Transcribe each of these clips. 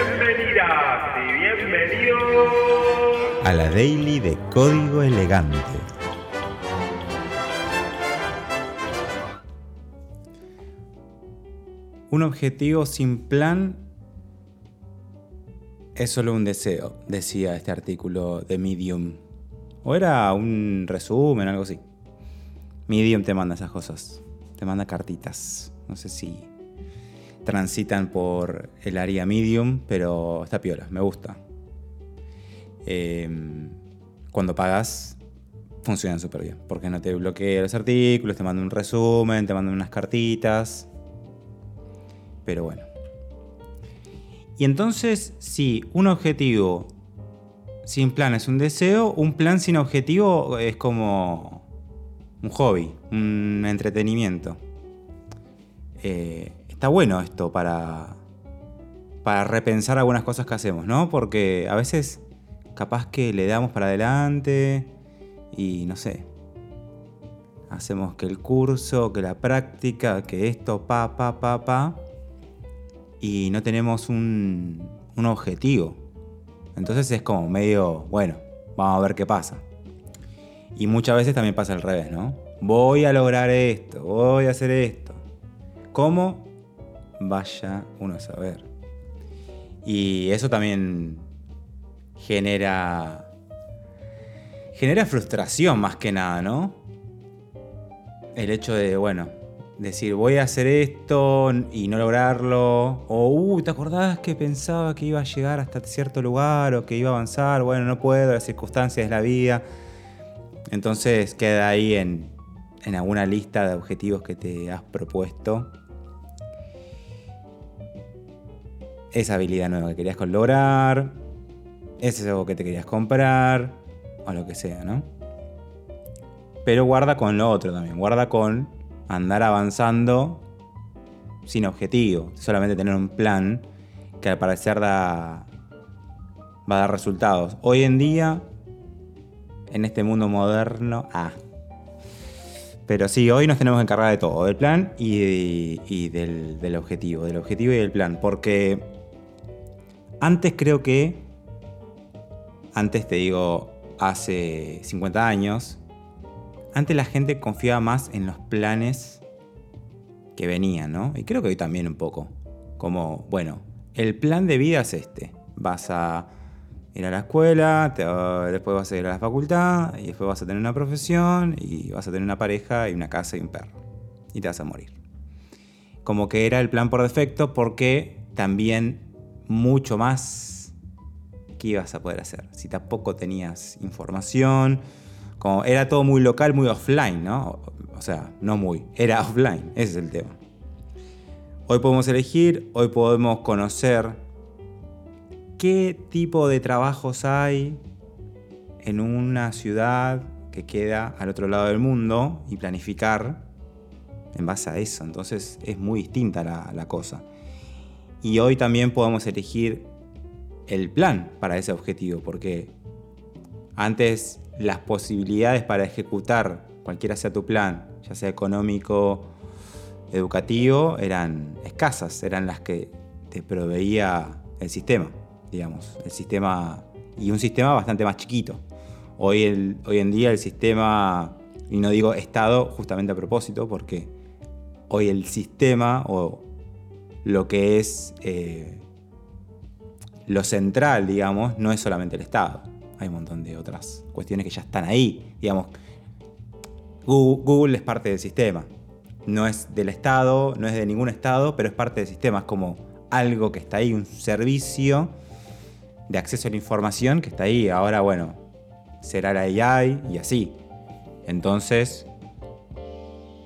Bienvenidas y bienvenidos a la Daily de Código Elegante. Un objetivo sin plan es solo un deseo, decía este artículo de Medium. O era un resumen, algo así. Medium te manda esas cosas. Te manda cartitas. No sé si transitan por el área medium, pero está piola, me gusta. Em, cuando pagas, funcionan súper bien, porque no te bloquea los artículos, te manda un resumen, te mandan unas cartitas. Pero bueno. Y entonces, si un objetivo sin plan es un deseo, un plan sin objetivo es como un hobby, un entretenimiento. Eh, está bueno esto para, para repensar algunas cosas que hacemos, ¿no? Porque a veces capaz que le damos para adelante y no sé. Hacemos que el curso, que la práctica, que esto, pa, pa, pa, pa. Y no tenemos un, un objetivo. Entonces es como medio, bueno, vamos a ver qué pasa. Y muchas veces también pasa al revés, ¿no? Voy a lograr esto, voy a hacer esto. ¿Cómo? Vaya uno a saber. Y eso también genera. genera frustración más que nada, ¿no? El hecho de, bueno, decir voy a hacer esto y no lograrlo. O, uy, ¿te acordás que pensaba que iba a llegar hasta cierto lugar o que iba a avanzar? Bueno, no puedo, las circunstancias de la vida. Entonces queda ahí en, en alguna lista de objetivos que te has propuesto esa habilidad nueva que querías lograr, ese es algo que te querías comprar, o lo que sea, ¿no? Pero guarda con lo otro también, guarda con andar avanzando sin objetivo, solamente tener un plan que al parecer da, va a dar resultados. Hoy en día, en este mundo moderno, ah. Pero sí, hoy nos tenemos que encargar de todo, del plan y, del, del objetivo, del objetivo y del plan, porque antes creo que, antes te digo, hace 50 años, antes la gente confiaba más en los planes que venían, ¿no? Y creo que hoy también un poco. Como, bueno, el plan de vida es este. Vas a ir a la escuela, después vas a ir a la facultad, y después vas a tener una profesión, y vas a tener una pareja y una casa y un perro. Y te vas a morir. Como que era el plan por defecto porque también mucho más que ibas a poder hacer. Si tampoco tenías información, como era todo muy local, muy offline, ¿no? O sea, no muy, era offline, ese es el tema. Hoy podemos elegir, hoy podemos conocer qué tipo de trabajos hay en una ciudad que queda al otro lado del mundo y planificar en base a eso. Entonces es muy distinta la, la cosa. Y hoy también podemos elegir el plan para ese objetivo, porque antes las posibilidades para ejecutar cualquiera sea tu plan, ya sea económico, educativo, eran escasas, eran las que te proveía el sistema, digamos, el sistema y un sistema bastante más chiquito. Hoy, hoy en día el sistema, y no digo Estado justamente a propósito, porque hoy el sistema o lo que es eh, lo central, digamos, no es solamente el Estado. Hay un montón de otras cuestiones que ya están ahí. Digamos, Google, es parte del sistema. No es del Estado, no es de ningún Estado, pero es parte del sistema. Es como algo que está ahí, un servicio de acceso a la información que está ahí. Ahora, bueno, será la AI y así. Entonces,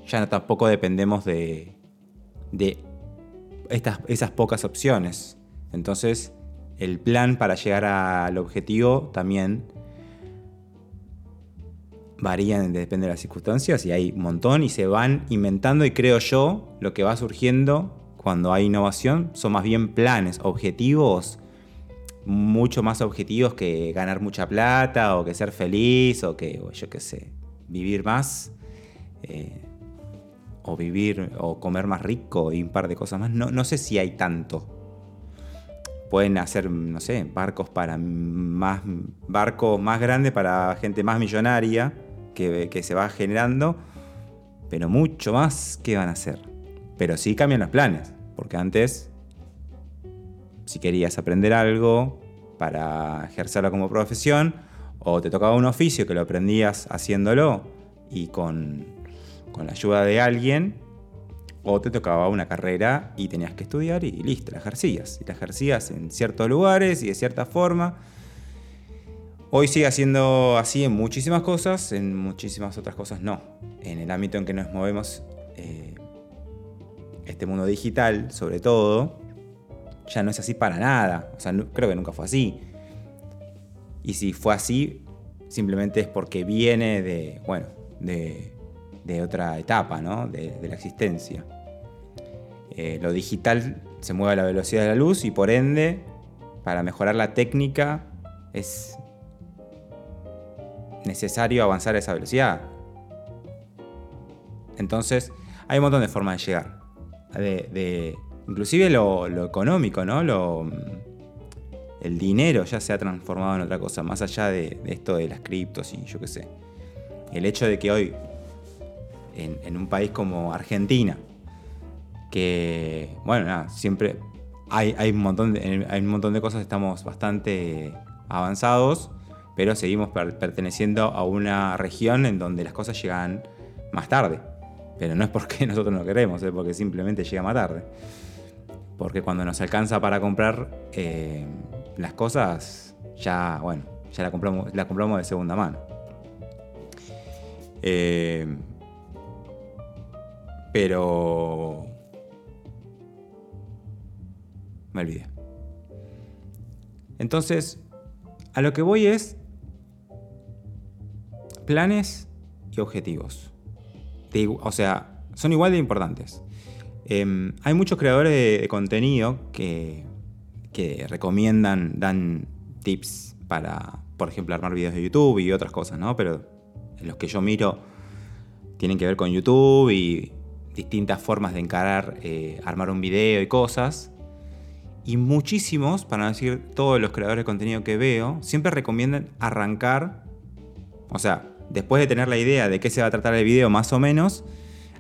ya tampoco dependemos de, de esas pocas opciones. Entonces, el plan para llegar al objetivo también varía, depende de las circunstancias, y hay un montón, y se van inventando, y creo yo, lo que va surgiendo cuando hay innovación son más bien planes, objetivos, mucho más objetivos que ganar mucha plata, o que ser feliz, o que, yo qué sé, vivir más. Eh, o vivir o comer más rico y un par de cosas más. No, no sé si hay tanto. pueden hacer, no sé, barcos para más barcos más grandes para gente más millonaria que, que se va generando, pero mucho más que van a hacer. Pero sí cambian los planes, porque antes, si querías aprender algo para ejercerlo como profesión, o te tocaba un oficio que lo aprendías haciéndolo y con, con la ayuda de alguien, o te tocaba una carrera y tenías que estudiar y listo, la ejercías. Y la ejercías en ciertos lugares y de cierta forma. Hoy sigue siendo así en muchísimas cosas, en muchísimas otras cosas no. En el ámbito en que nos movemos, eh, este mundo digital, sobre todo, ya no es así para nada. O sea, creo que nunca fue así. Y si fue así, simplemente es porque viene de, bueno, de, otra etapa, ¿no? de la existencia. Eh, lo digital se mueve a la velocidad de la luz y por ende, para mejorar la técnica, es necesario avanzar a esa velocidad. Entonces, hay un montón de formas de llegar. De, inclusive lo, económico, ¿no? Lo, el dinero ya se ha transformado en otra cosa, más allá de, esto de las criptos y yo qué sé. El hecho de que hoy, en un país como Argentina, que, bueno, nada, siempre hay, hay, un montón de, hay un montón de cosas, estamos bastante avanzados, pero seguimos perteneciendo a una región en donde las cosas llegan más tarde. Pero no es porque nosotros no queremos, es porque simplemente llega más tarde. Porque cuando nos alcanza para comprar eh, las cosas, ya, bueno, ya la compramos, la compramos de segunda mano. Eh, pero me olvidé. Entonces, a lo que voy es planes y objetivos. O sea, son igual de importantes. Em, hay muchos creadores de, contenido que, que, recomiendan, dan tips para, por ejemplo, armar videos de YouTube y otras cosas, ¿no? Pero los que yo miro tienen que ver con YouTube y distintas formas de encarar, eh, armar un video y cosas. Y muchísimos, para no decir todos los creadores de contenido que veo, siempre recomiendan arrancar, o sea, después de tener la idea de qué se va a tratar el video más o menos,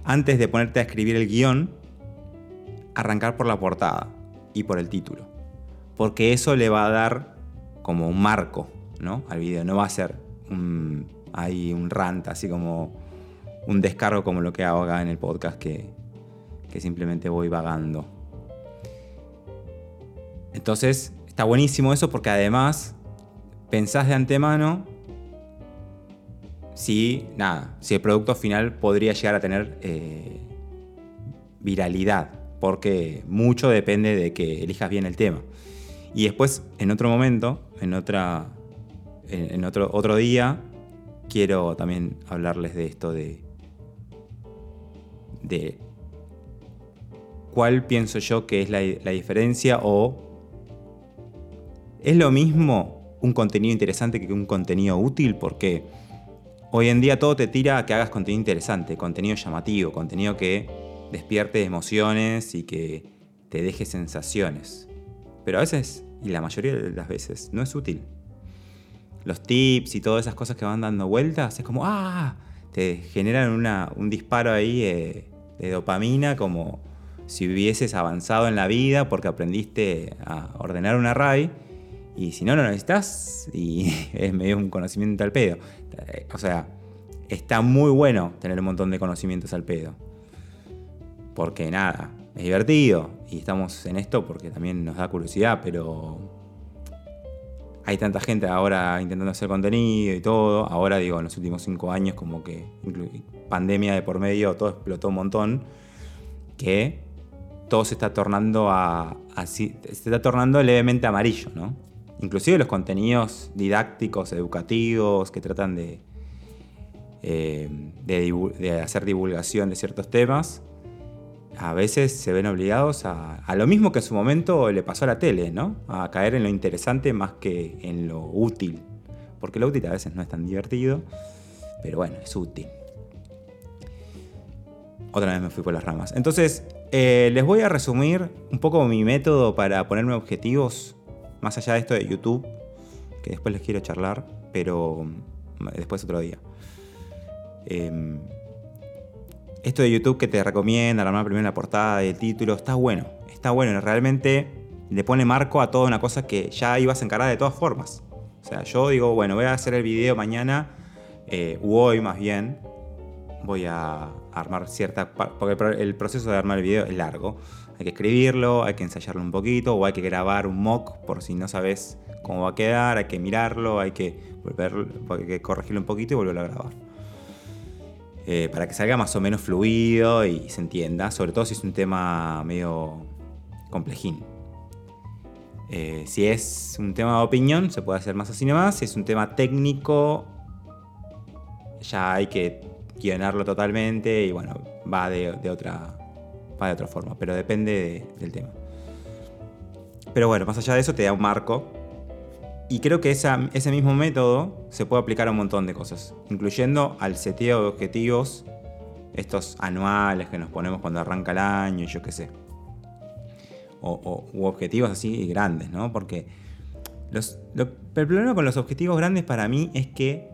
antes de ponerte a escribir el guion, arrancar por la portada y por el título. Porque eso le va a dar como un marco ¿no? al video. No va a ser un, ahí un rant, así como un descargo como lo que hago acá en el podcast, que, que simplemente voy vagando. Entonces, está buenísimo eso porque además pensás de antemano si, nada, si el producto final podría llegar a tener eh, viralidad, porque mucho depende de que elijas bien el tema. Y después, en otro momento, en, otra, en, otro, otro día, quiero también hablarles de esto de, de cuál pienso yo que es la, diferencia o ¿Es lo mismo un contenido interesante que un contenido útil? Porque hoy en día todo te tira a que hagas contenido interesante, contenido llamativo, contenido que despierte emociones y que te deje sensaciones. Pero a veces, y la mayoría de las veces, no es útil. Los tips y todas esas cosas que van dando vueltas, es como, ¡ah! Te generan un disparo ahí de, dopamina como si hubieses avanzado en la vida porque aprendiste a ordenar un array y si no, lo necesitas y es medio un conocimiento al pedo. O sea, está muy bueno tener un montón de conocimientos al pedo. Porque nada, es divertido y estamos en esto porque también nos da curiosidad, pero hay tanta gente ahora intentando hacer contenido y todo. Ahora digo, en los últimos cinco años como que pandemia de por medio, todo explotó un montón, que todo se está tornando a, así, se está tornando levemente amarillo, ¿no? inclusive los contenidos didácticos, educativos, que tratan de, eh, de, hacer divulgación de ciertos temas, a veces se ven obligados a, a, lo mismo que en su momento le pasó a la tele, ¿no? A caer en lo interesante más que en lo útil. Porque lo útil a veces no es tan divertido, pero bueno, es útil. Otra vez me fui por las ramas. Entonces, eh, les voy a resumir un poco mi método para ponerme objetivos más allá de esto de YouTube, que después les quiero charlar, pero mm, después otro día. Em, esto de YouTube que te recomienda armar primero la portada el título, está bueno. Está bueno, realmente le pone marco a toda una cosa que ya ibas a encarar de todas formas. O sea, yo digo, bueno, voy a hacer el video mañana, eh, hoy más bien, voy a armar cierta... Porque el proceso de armar el video es largo. Hay que escribirlo, hay que ensayarlo un poquito, o hay que grabar un mock por si no sabes cómo va a quedar, hay que mirarlo, hay que, volver, hay que corregirlo un poquito y volverlo a grabar. Eh, para que salga más o menos fluido y se entienda, sobre todo si es un tema medio complejín. Eh, si es un tema de opinión, se puede hacer más así nomás. Si es un tema técnico, ya hay que guionarlo totalmente y bueno, va de, otra, va de otra forma, pero depende del tema. Pero bueno, más allá de eso te da un marco y creo que ese mismo método se puede aplicar a un montón de cosas, incluyendo al seteo de objetivos, estos anuales que nos ponemos cuando arranca el año, yo qué sé. O, u objetivos así grandes, ¿no? Porque los, el problema con los objetivos grandes para mí es que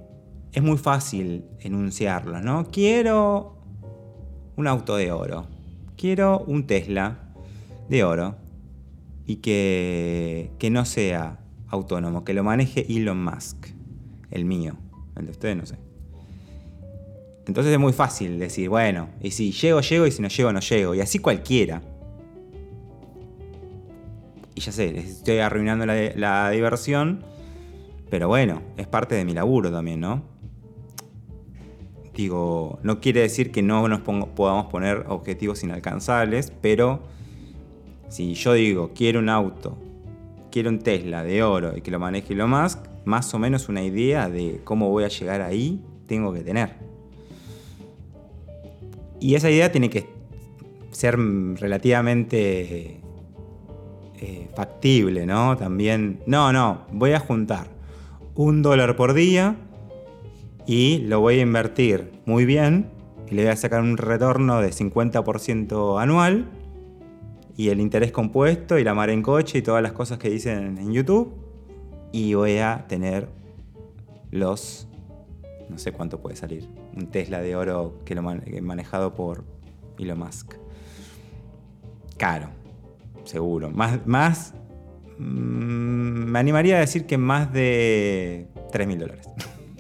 es muy fácil enunciarlos, ¿no? Quiero un auto de oro, quiero un Tesla de oro y que, que no sea autónomo, que lo maneje Elon Musk, el mío, el de ustedes no sé. Entonces es muy fácil decir, bueno, y si llego, llego, y si no llego, no llego, y así cualquiera. Y ya sé, estoy arruinando la, diversión, pero bueno, es parte de mi laburo también, ¿no? Digo, no quiere decir que no nos podamos poner objetivos inalcanzables, pero si yo digo, quiero un auto quiero un Tesla de oro y que lo maneje Elon Musk, más o menos una idea de cómo voy a llegar ahí tengo que tener. Y esa idea tiene que ser relativamente eh, factible, ¿no? También, no, no, voy a juntar un dólar por día y lo voy a invertir muy bien y le voy a sacar un retorno de 50% anual y el interés compuesto y la mar en coche y todas las cosas que dicen en YouTube. Y voy a tener los, no sé cuánto puede salir, un Tesla de oro que lo manejado por Elon Musk. Caro, seguro. Más, más mm, me animaría a decir que más de 3 mil dólares.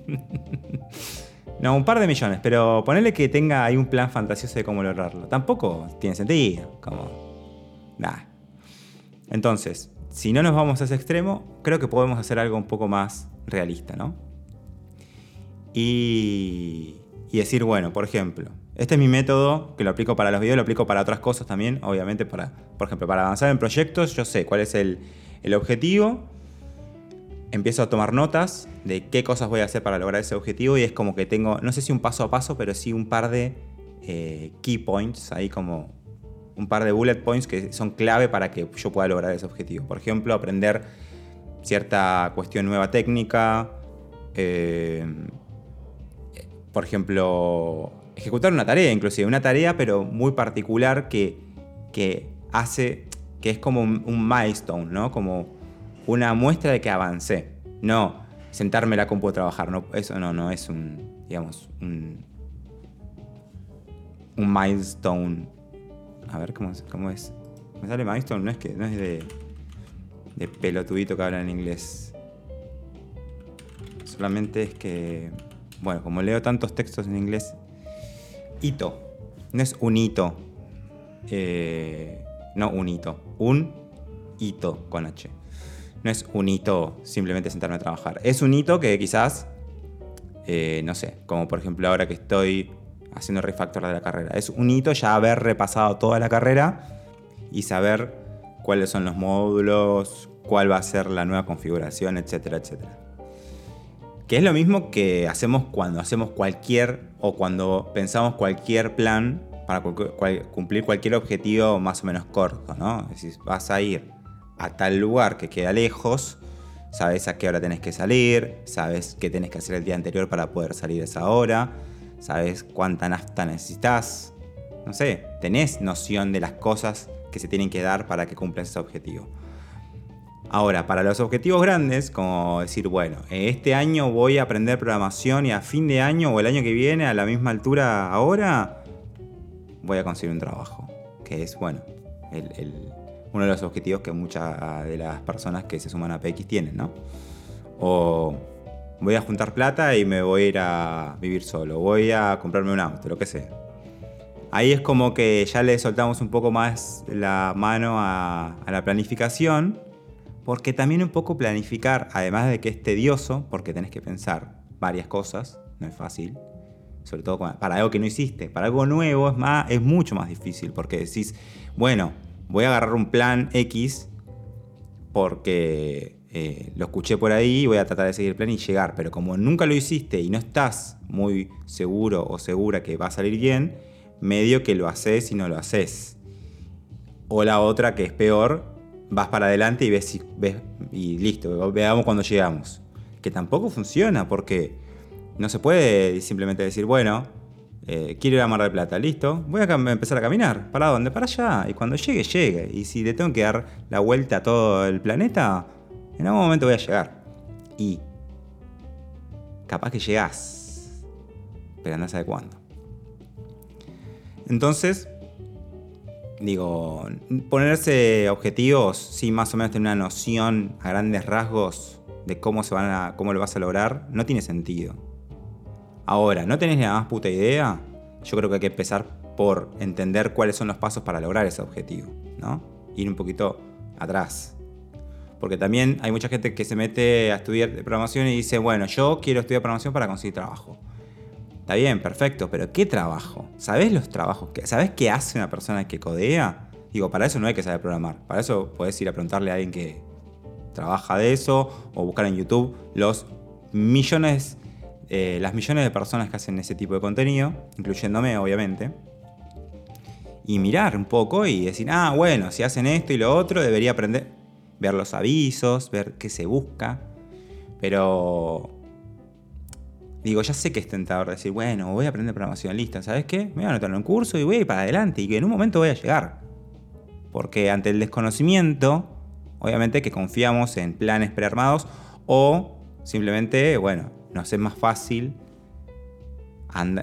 no, un par de millones, pero ponerle que tenga ahí un plan fantasioso de cómo lograrlo. Tampoco tiene sentido. Como entonces, si no nos vamos a ese extremo, creo que podemos hacer algo un poco más realista, ¿no? Y, decir, bueno, por ejemplo, este es mi método, que lo aplico para los videos, lo aplico para otras cosas también, obviamente, para, por ejemplo, para avanzar en proyectos, yo sé cuál es el, objetivo, empiezo a tomar notas de qué cosas voy a hacer para lograr ese objetivo y es como que tengo, no sé si un paso a paso, pero sí un par de eh, key points ahí como un par de bullet points que son clave para que yo pueda lograr ese objetivo. Por ejemplo, aprender cierta cuestión nueva técnica. Eh, por ejemplo, ejecutar una tarea, inclusive una tarea, pero muy particular que, que hace, que es como un, milestone, ¿no? Como una muestra de que avancé. No sentarme la compu a trabajar, no, eso no, no es un, digamos, un, un milestone a ver cómo es. Cómo es. Me sale milestone, no es que. no es de. de pelotudito que habla en inglés. Solamente es que. Bueno, como leo tantos textos en inglés. Hito. No es un hito. Eh, no un hito. Un hito con H. No es un hito simplemente sentarme a trabajar. Es un hito que quizás. Eh, no sé, como por ejemplo ahora que estoy haciendo refactor de la carrera. Es un hito ya haber repasado toda la carrera y saber cuáles son los módulos, cuál va a ser la nueva configuración, etcétera, etcétera. Que es lo mismo que hacemos cuando hacemos cualquier o cuando pensamos cualquier plan para cumplir cualquier objetivo más o menos corto, ¿no? Es decir, vas a ir a tal lugar que queda lejos, sabes a qué hora tenés que salir, sabes qué tenés que hacer el día anterior para poder salir a esa hora, sabes cuánta nafta necesitas, no sé, tenés noción de las cosas que se tienen que dar para que cumplas ese objetivo. Ahora, para los objetivos grandes, como decir, bueno, este año voy a aprender programación y a fin de año o el año que viene, a la misma altura ahora, voy a conseguir un trabajo. Que es, bueno, uno de los objetivos que muchas de las personas que se suman a PX tienen, ¿no? O voy a juntar plata y me voy a ir a vivir solo, voy a comprarme un auto, lo que sea. Ahí es como que ya le soltamos un poco más la mano a la planificación porque también un poco planificar, además de que es tedioso, porque tenés que pensar varias cosas, no es fácil, sobre todo para algo que no hiciste, para algo nuevo es, más, es mucho más difícil, porque decís, bueno, voy a agarrar un plan X porque eh, lo escuché por ahí voy a tratar de seguir el plan y llegar, pero como nunca lo hiciste y no estás muy seguro o segura que va a salir bien, medio que lo haces y no lo haces. O la otra que es peor, vas para adelante y ves, si, ves y listo, veamos cuando llegamos. Que tampoco funciona porque no se puede simplemente decir, bueno, eh, quiero ir a Mar del Plata, listo, voy a empezar a caminar. ¿Para dónde? Para allá. Y cuando llegue, llegue. Y si le tengo que dar la vuelta a todo el planeta, en algún momento voy a llegar. Y capaz que llegás, pero no sabe cuándo. Entonces, digo, ponerse objetivos sin más o menos tener una noción a grandes rasgos de cómo se van a, cómo lo vas a lograr, no tiene sentido. Ahora, ¿no tenés ni la más puta idea? Yo creo que hay que empezar por entender cuáles son los pasos para lograr ese objetivo, ¿no? Ir un poquito atrás. Porque también hay mucha gente que se mete a estudiar programación y dice, bueno, yo quiero estudiar programación para conseguir trabajo. Está bien, perfecto, pero ¿qué trabajo? ¿Sabes los trabajos? Que, ¿Sabes qué hace una persona que codea? Digo, para eso no hay que saber programar. Para eso puedes ir a preguntarle a alguien que trabaja de eso o buscar en YouTube los millones, eh, las millones de personas que hacen ese tipo de contenido, incluyéndome, obviamente. Y mirar un poco y decir, ah, bueno, si hacen esto y lo otro, debería aprender, ver los avisos, ver qué se busca. Pero digo, ya sé que es tentador decir, bueno, voy a aprender programación, lista, ¿sabes qué? Me voy a anotar en un curso y voy a ir para adelante y que en un momento voy a llegar. Porque ante el desconocimiento, obviamente que confiamos en planes prearmados o simplemente, bueno, nos es más fácil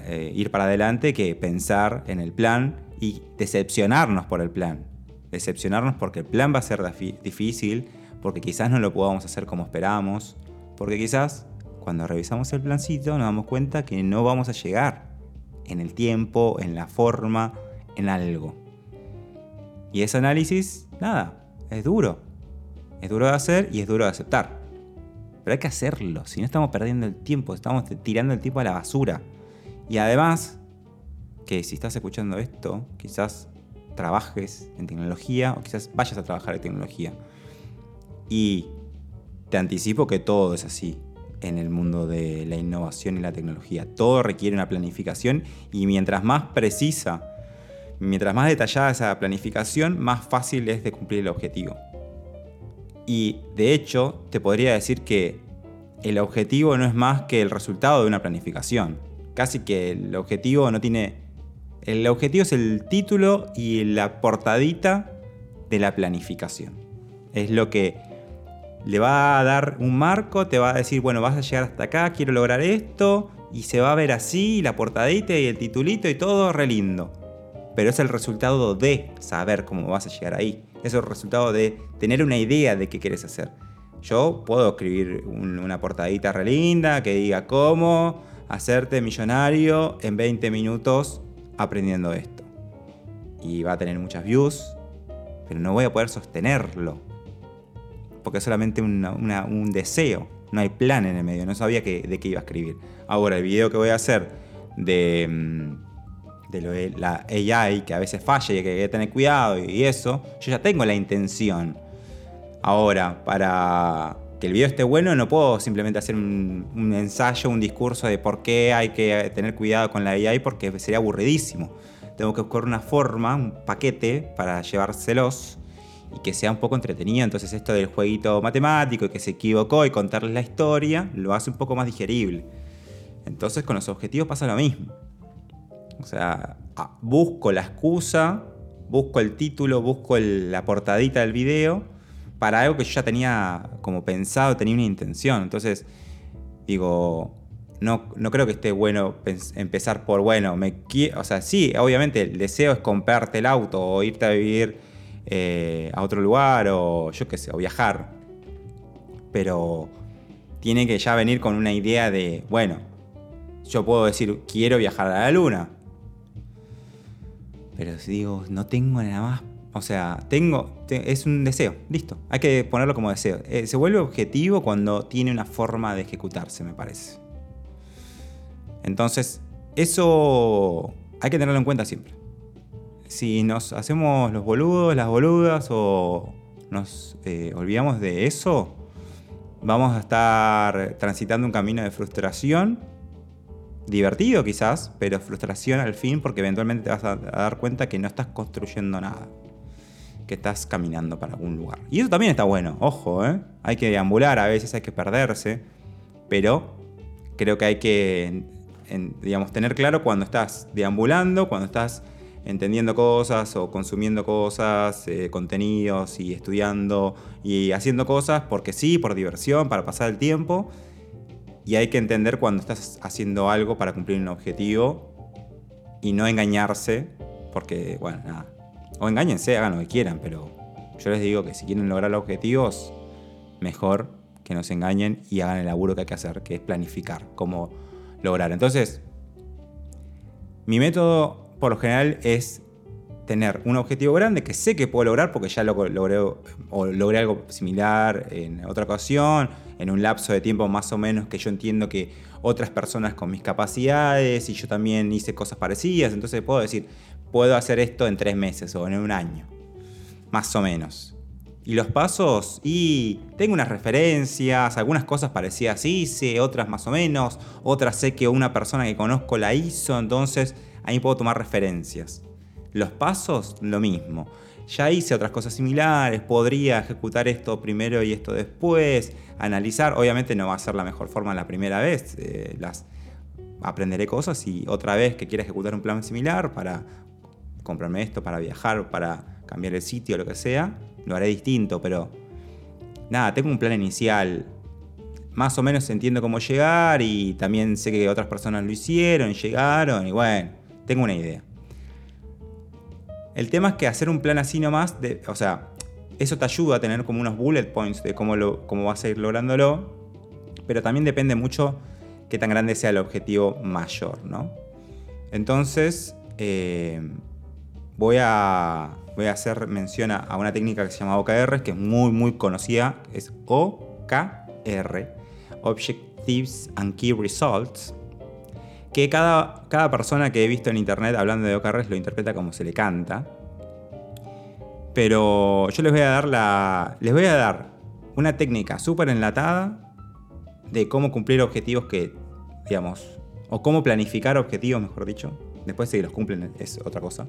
eh, ir para adelante que pensar en el plan y decepcionarnos por el plan. Decepcionarnos porque el plan va a ser difícil, porque quizás no lo podamos hacer como esperamos, porque quizás cuando revisamos el plancito nos damos cuenta que no vamos a llegar en el tiempo, en la forma, en algo. Y ese análisis, nada, es duro. Es duro de hacer y es duro de aceptar. Pero hay que hacerlo, si no estamos perdiendo el tiempo, estamos tirando el tiempo a la basura. Y además, que si estás escuchando esto, quizás trabajes en tecnología o quizás vayas a trabajar en tecnología. Y te anticipo que todo es así en el mundo de la innovación y la tecnología. Todo requiere una planificación y mientras más precisa, mientras más detallada esa planificación, más fácil es de cumplir el objetivo. Y de hecho, te podría decir que el objetivo no es más que el resultado de una planificación. Casi que el objetivo no tiene... El objetivo es el título y la portadita de la planificación. Es lo que le va a dar un marco, te va a decir, bueno, vas a llegar hasta acá, quiero lograr esto, y se va a ver así, la portadita y el titulito y todo re lindo. Pero es el resultado de saber cómo vas a llegar ahí. Es el resultado de tener una idea de qué quieres hacer. Yo puedo escribir una portadita re linda que diga cómo hacerte millonario en 20 minutos aprendiendo esto. Y va a tener muchas views, pero no voy a poder sostenerlo porque es solamente un deseo, no hay plan en el medio, no sabía de qué iba a escribir. Ahora, el video que voy a hacer de, mm, de la AI, que a veces falla y que hay que tener cuidado y eso, yo ya tengo la intención. Ahora, para que el video esté bueno, no puedo simplemente hacer un, ensayo, un discurso de por qué hay que tener cuidado con la AI, porque sería aburridísimo. Tengo que buscar una forma, un paquete para llevárselos y que sea un poco entretenido. Entonces esto del jueguito matemático y que se equivocó y contarles la historia lo hace un poco más digerible. Entonces con los objetivos pasa lo mismo. O sea, ah, busco la excusa, busco el título, busco la portadita del video para algo que yo ya tenía como pensado, tenía una intención. Entonces, digo, no, no creo que esté bueno empezar por, bueno, me o sea, sí, obviamente el deseo es comprarte el auto o irte a vivir eh, a otro lugar o yo qué sé, o viajar. Pero tiene que ya venir con una idea de, bueno, yo puedo decir, quiero viajar a la luna. Pero si digo, no tengo nada más. O sea, tengo. es un deseo, listo. Hay que ponerlo como deseo. Eh, se vuelve objetivo cuando tiene una forma de ejecutarse, me parece. Entonces, eso hay que tenerlo en cuenta siempre. Si nos hacemos los boludos, las boludas o nos eh, olvidamos de eso, vamos a estar transitando un camino de frustración divertido quizás, pero frustración al fin porque eventualmente te vas a, dar cuenta que no estás construyendo nada, que estás caminando para algún lugar. Y eso también está bueno, ojo, ¿eh? hay que deambular, a veces hay que perderse, pero creo que hay que, digamos, tener claro cuando estás deambulando, cuando estás entendiendo cosas o consumiendo cosas, eh, contenidos y estudiando y haciendo cosas porque sí, por diversión, para pasar el tiempo y hay que entender cuando estás haciendo algo para cumplir un objetivo y no engañarse, porque, bueno, nada. O engáñense, hagan lo que quieran, pero yo les digo que si quieren lograr los objetivos, mejor que no se engañen y hagan el laburo que hay que hacer, que es planificar cómo lograr. Entonces, mi método por lo general es tener un objetivo grande que sé que puedo lograr porque ya lo logré o logré algo similar en otra ocasión, en un lapso de tiempo más o menos que yo entiendo que otras personas con mis capacidades y yo también hice cosas parecidas, entonces puedo decir, puedo hacer esto en tres meses o en un año, más o menos. Y los pasos, y tengo unas referencias, algunas cosas parecidas hice, otras más o menos, otras sé que una persona que conozco la hizo, entonces ahí puedo tomar referencias. Los pasos, lo mismo. Ya hice otras cosas similares, podría ejecutar esto primero y esto después, analizar. Obviamente no va a ser la mejor forma la primera vez. Eh, aprenderé cosas y otra vez que quiera ejecutar un plan similar para comprarme esto, para viajar, para cambiar el sitio, lo que sea, lo haré distinto, pero nada, tengo un plan inicial. Más o menos entiendo cómo llegar y también sé que otras personas lo hicieron, llegaron y bueno, tengo una idea. El tema es que hacer un plan así nomás, de, o sea, eso te ayuda a tener como unos bullet points de cómo, lo, cómo vas a ir lográndolo, pero también depende mucho qué tan grande sea el objetivo mayor, ¿no? Entonces, eh, voy, a, hacer mención a una técnica que se llama OKR, que es muy, muy conocida, es OKR, Objectives and Key Results, que cada, cada persona que he visto en internet hablando de OKRs lo interpreta como se le canta. Pero yo les voy a dar la. Les voy a dar una técnica súper enlatada de cómo cumplir objetivos que, digamos, o cómo planificar objetivos, mejor dicho. Después si los cumplen es otra cosa.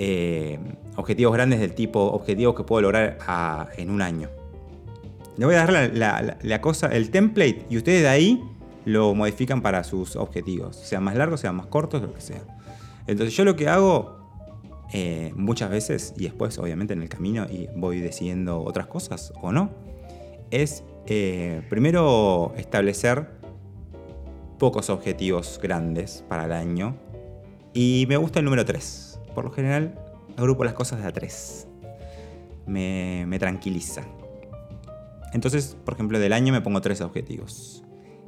Eh, objetivos grandes del tipo objetivos que puedo lograr en un año. Les voy a dar la, la, cosa, el template, y ustedes de ahí lo modifican para sus objetivos, sean más largos, sean más cortos, lo que sea. Entonces yo lo que hago eh, muchas veces, y después obviamente en el camino y voy decidiendo otras cosas o no, es eh, primero establecer pocos objetivos grandes para el año. Y me gusta el número 3. Por lo general, agrupo las cosas de a 3. Me, me tranquiliza. Entonces, por ejemplo, del año me pongo tres objetivos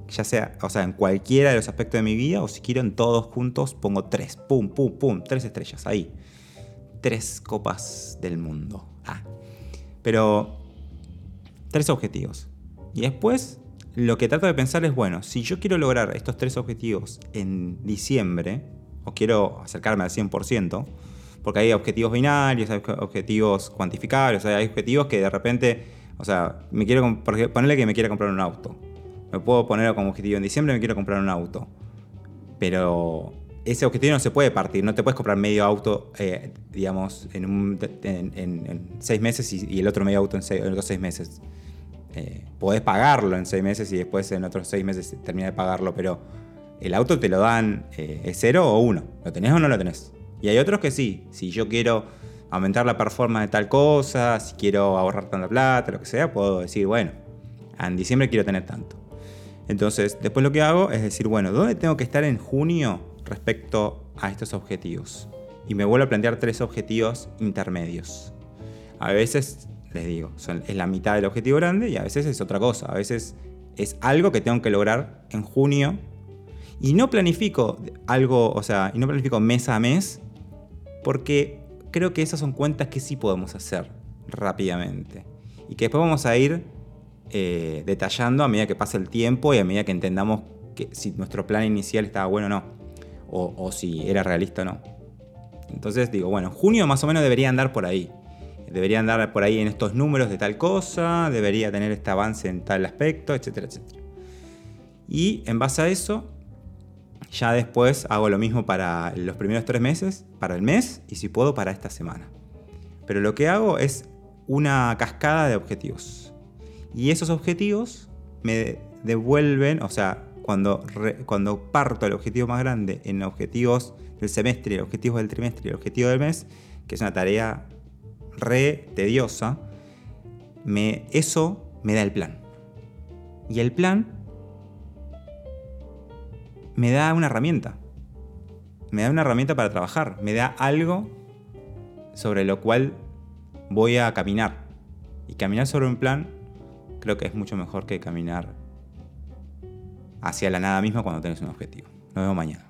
ya sea, o sea, en cualquiera de los aspectos de mi vida, o si quiero en todos juntos, pongo tres. Pum, pum, pum, tres estrellas, ahí. Tres copas del mundo. Ah. Pero, tres objetivos. Y después, lo que trato de pensar es, bueno, si yo quiero lograr estos tres objetivos en diciembre, o quiero acercarme al 100%, porque hay objetivos binarios, hay objetivos cuantificables, hay objetivos que de repente, o sea, me quiero, ponerle que me quiera comprar un auto me puedo poner como objetivo en diciembre, me quiero comprar un auto. Pero ese objetivo no se puede partir, no te puedes comprar medio auto, eh, digamos, en, seis meses y, el otro medio auto en, otros seis meses. Eh, podés pagarlo en seis meses y después en otros seis meses terminar de pagarlo, pero el auto te lo dan, eh, ¿es cero o uno? ¿Lo tenés o no lo tenés? Y hay otros que sí, si yo quiero aumentar la performance de tal cosa, si quiero ahorrar tanta plata, lo que sea, puedo decir, bueno, en diciembre quiero tener tanto. Entonces, después lo que hago es decir, bueno, ¿dónde tengo que estar en junio respecto a estos objetivos? Y me vuelvo a plantear tres objetivos intermedios. A veces, les digo, es la mitad del objetivo grande y a veces es otra cosa. A veces es algo que tengo que lograr en junio y no planifico algo, o sea, y no planifico mes a mes porque creo que esas son cuentas que sí podemos hacer rápidamente y que después vamos a ir eh, detallando a medida que pasa el tiempo y a medida que entendamos que si nuestro plan inicial estaba bueno o no, o, si era realista o no. Entonces digo, bueno, junio más o menos debería andar por ahí. Debería andar por ahí en estos números de tal cosa, debería tener este avance en tal aspecto, etcétera, etcétera. Y en base a eso, ya después hago lo mismo para los primeros tres meses, para el mes y si puedo para esta semana. Pero lo que hago es una cascada de objetivos. Y esos objetivos me devuelven, o sea, cuando, cuando parto el objetivo más grande en objetivos del semestre, objetivos del trimestre y el objetivo del mes, que es una tarea re tediosa, me, eso me da el plan. Y el plan me da una herramienta. Me da una herramienta para trabajar. Me da algo sobre lo cual voy a caminar. Y caminar sobre un plan creo que es mucho mejor que caminar hacia la nada misma cuando tienes un objetivo. Nos vemos mañana.